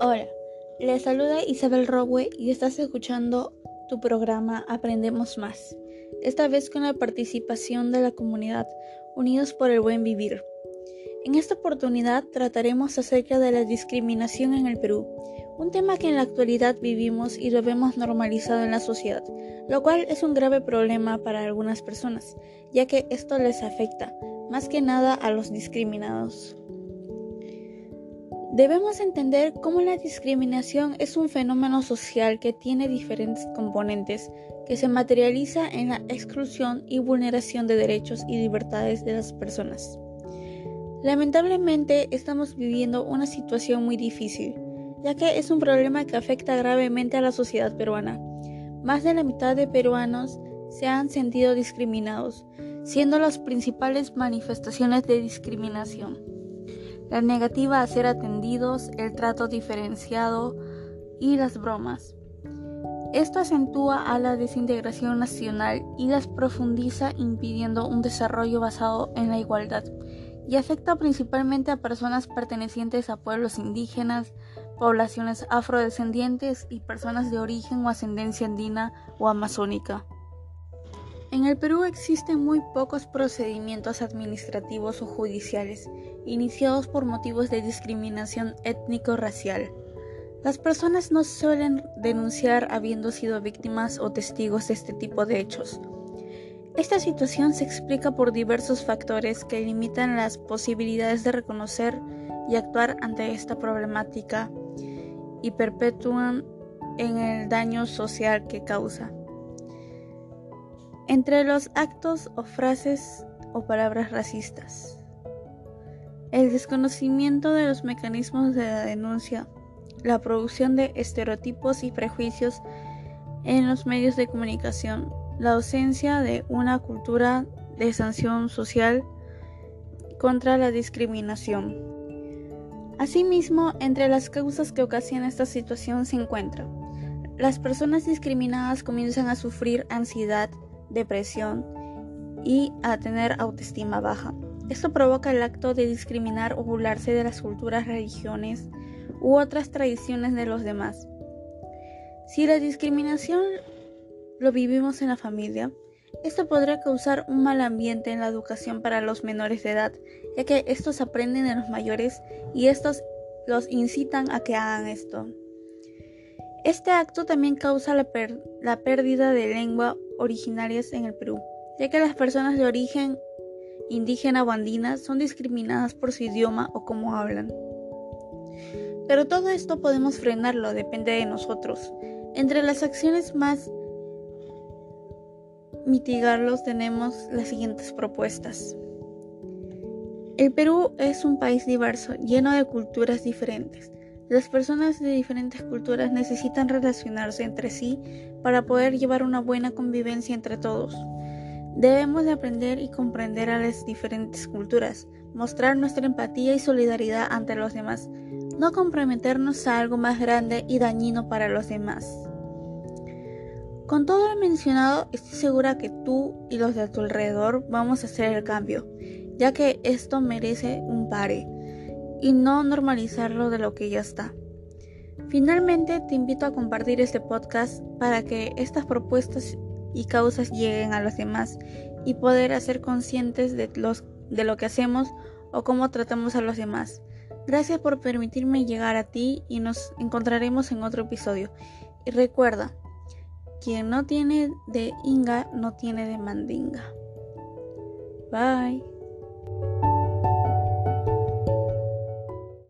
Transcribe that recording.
Hola, les saluda Isabel Rowe y estás escuchando tu programa Aprendemos Más, esta vez con la participación de la comunidad Unidos por el Buen Vivir. En esta oportunidad trataremos acerca de la discriminación en el Perú, un tema que en la actualidad vivimos y lo vemos normalizado en la sociedad, lo cual es un grave problema para algunas personas, ya que esto les afecta, más que nada a los discriminados. Debemos entender cómo la discriminación es un fenómeno social que tiene diferentes componentes que se materializa en la exclusión y vulneración de derechos y libertades de las personas. Lamentablemente estamos viviendo una situación muy difícil, ya que es un problema que afecta gravemente a la sociedad peruana. Más de la mitad de peruanos se han sentido discriminados, siendo las principales manifestaciones de discriminación la negativa a ser atendidos, el trato diferenciado y las bromas. Esto acentúa a la desintegración nacional y las profundiza impidiendo un desarrollo basado en la igualdad y afecta principalmente a personas pertenecientes a pueblos indígenas, poblaciones afrodescendientes y personas de origen o ascendencia andina o amazónica. En el Perú existen muy pocos procedimientos administrativos o judiciales iniciados por motivos de discriminación étnico-racial. Las personas no suelen denunciar habiendo sido víctimas o testigos de este tipo de hechos. Esta situación se explica por diversos factores que limitan las posibilidades de reconocer y actuar ante esta problemática y perpetúan en el daño social que causa. Entre los actos o frases o palabras racistas. El desconocimiento de los mecanismos de la denuncia, la producción de estereotipos y prejuicios en los medios de comunicación, la ausencia de una cultura de sanción social contra la discriminación. Asimismo, entre las causas que ocasionan esta situación se encuentra las personas discriminadas comienzan a sufrir ansiedad, depresión y a tener autoestima baja. Esto provoca el acto de discriminar o burlarse de las culturas, religiones u otras tradiciones de los demás. Si la discriminación lo vivimos en la familia, esto podría causar un mal ambiente en la educación para los menores de edad, ya que estos aprenden de los mayores y estos los incitan a que hagan esto. Este acto también causa la, la pérdida de lengua originarias en el Perú, ya que las personas de origen indígena o andina son discriminadas por su idioma o cómo hablan. Pero todo esto podemos frenarlo, depende de nosotros. Entre las acciones más mitigarlos tenemos las siguientes propuestas. El Perú es un país diverso, lleno de culturas diferentes. Las personas de diferentes culturas necesitan relacionarse entre sí para poder llevar una buena convivencia entre todos. Debemos de aprender y comprender a las diferentes culturas, mostrar nuestra empatía y solidaridad ante los demás, no comprometernos a algo más grande y dañino para los demás. Con todo lo mencionado, estoy segura que tú y los de tu alrededor vamos a hacer el cambio, ya que esto merece un pare y no normalizarlo de lo que ya está. Finalmente, te invito a compartir este podcast para que estas propuestas y causas lleguen a los demás y poder hacer conscientes de, los, de lo que hacemos o cómo tratamos a los demás. Gracias por permitirme llegar a ti y nos encontraremos en otro episodio. Y recuerda, quien no tiene de Inga no tiene de Mandinga. Bye.